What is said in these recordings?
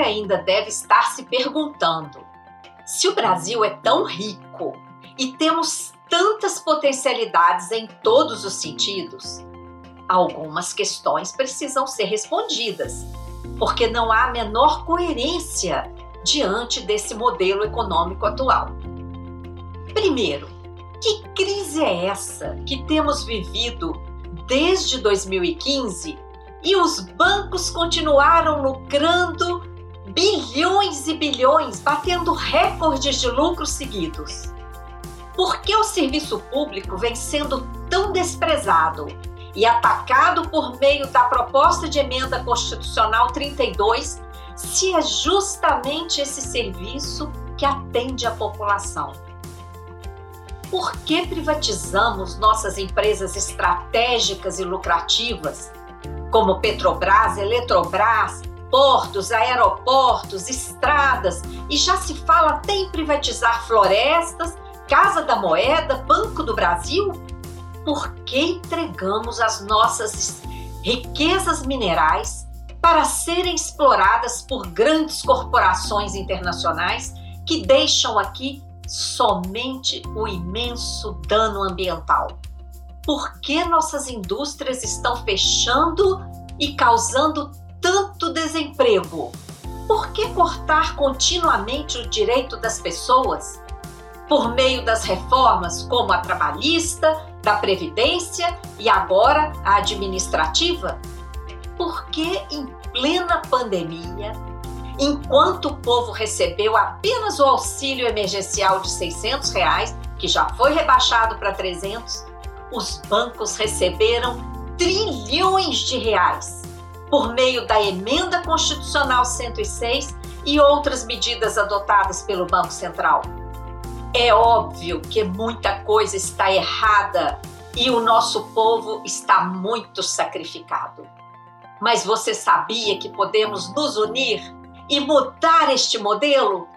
ainda deve estar se perguntando: se o Brasil é tão rico e temos tantas potencialidades em todos os sentidos, algumas questões precisam ser respondidas, porque não há a menor coerência diante desse modelo econômico atual. Primeiro, que crise é essa que temos vivido desde 2015 e os bancos continuaram lucrando bilhões e bilhões, batendo recordes de lucros seguidos? Por que o serviço público vem sendo tão desprezado e atacado por meio da proposta de emenda constitucional 32, se é justamente esse serviço que atende a população? Por que privatizamos nossas empresas estratégicas e lucrativas, como Petrobras, Eletrobras, portos, aeroportos, estradas, e já se fala até em privatizar florestas, Casa da Moeda, Banco do Brasil? Por que entregamos as nossas riquezas minerais para serem exploradas por grandes corporações internacionais que deixam aqui somente o imenso dano ambiental? Por que nossas indústrias estão fechando e causando tanto desemprego? Por que cortar continuamente o direito das pessoas? Por meio das reformas como a trabalhista, da previdência e agora a administrativa? Por que em plena pandemia enquanto o povo recebeu apenas o auxílio emergencial de 600 reais, que já foi rebaixado para 300, os bancos receberam trilhões de reais por meio da emenda constitucional 106 e outras medidas adotadas pelo Banco Central. É óbvio que muita coisa está errada e o nosso povo está muito sacrificado. Mas você sabia que podemos nos unir e mudar este modelo?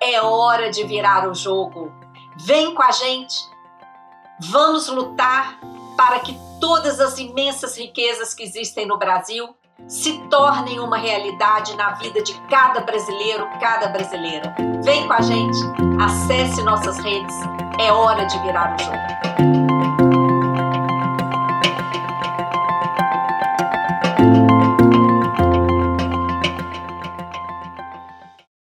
É hora de virar o jogo. Vem com a gente. Vamos lutar para que todas as imensas riquezas que existem no Brasil se tornem uma realidade na vida de cada brasileiro, cada brasileira. Vem com a gente, acesse nossas redes. É hora de virar o jogo.